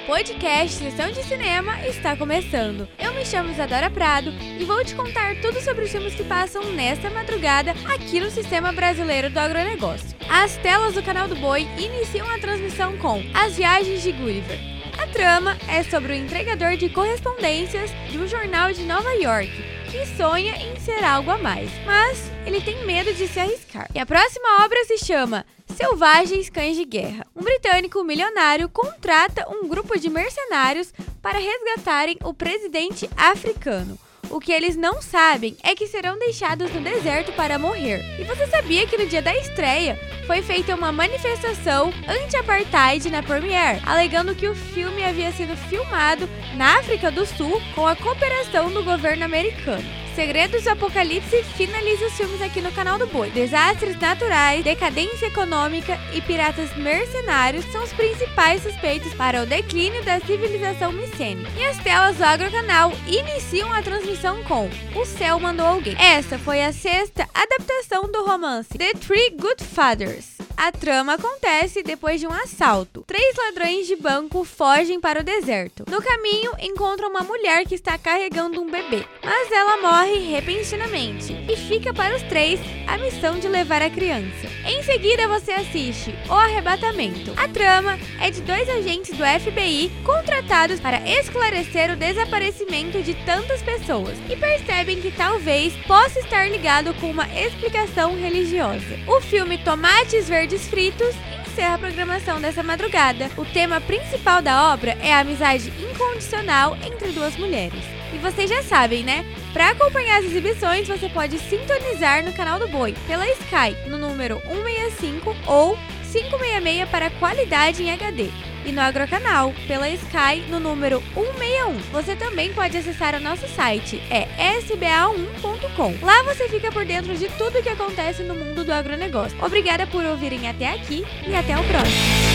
podcast Sessão de Cinema está começando. Eu me chamo Isadora Prado e vou te contar tudo sobre os filmes que passam nesta madrugada aqui no Sistema Brasileiro do Agronegócio. As telas do canal do Boi iniciam a transmissão com As Viagens de Gulliver. A trama é sobre o entregador de correspondências de um jornal de Nova York que sonha em ser algo a mais, mas ele tem medo de se arriscar. E a próxima obra se chama Selvagens Cães de Guerra. Um britânico milionário contrata um grupo de mercenários para resgatarem o presidente africano. O que eles não sabem é que serão deixados no deserto para morrer. E você sabia que no dia da estreia foi feita uma manifestação anti-apartheid na Premiere, alegando que o filme havia sido filmado na África do Sul com a cooperação do governo americano. Segredos do Apocalipse finaliza os filmes aqui no canal do Boi. Desastres naturais, decadência econômica e piratas mercenários são os principais suspeitos para o declínio da civilização micênica. E as telas do Agrocanal iniciam a transmissão com O Céu Mandou Alguém. Essa foi a sexta adaptação do romance The Three Good Fathers. A trama acontece depois de um assalto. Três ladrões de banco fogem para o deserto. No caminho, encontram uma mulher que está carregando um bebê, mas ela morre repentinamente e fica para os três a missão de levar a criança. Em seguida, você assiste O Arrebatamento. A trama é de dois agentes do FBI contratados para esclarecer o desaparecimento de tantas pessoas e percebem que talvez possa estar ligado com uma explicação religiosa. O filme Tomates Verdes verdes fritos encerra a programação dessa madrugada. O tema principal da obra é a amizade incondicional entre duas mulheres. E vocês já sabem, né? Para acompanhar as exibições, você pode sintonizar no canal do Boi pela Sky no número 165 ou 566 para qualidade em HD e no Agrocanal pela Sky no número 161. Você também pode acessar o nosso site, é sba1.com. Lá você fica por dentro de tudo o que acontece no mundo do agronegócio. Obrigada por ouvirem até aqui e até o próximo.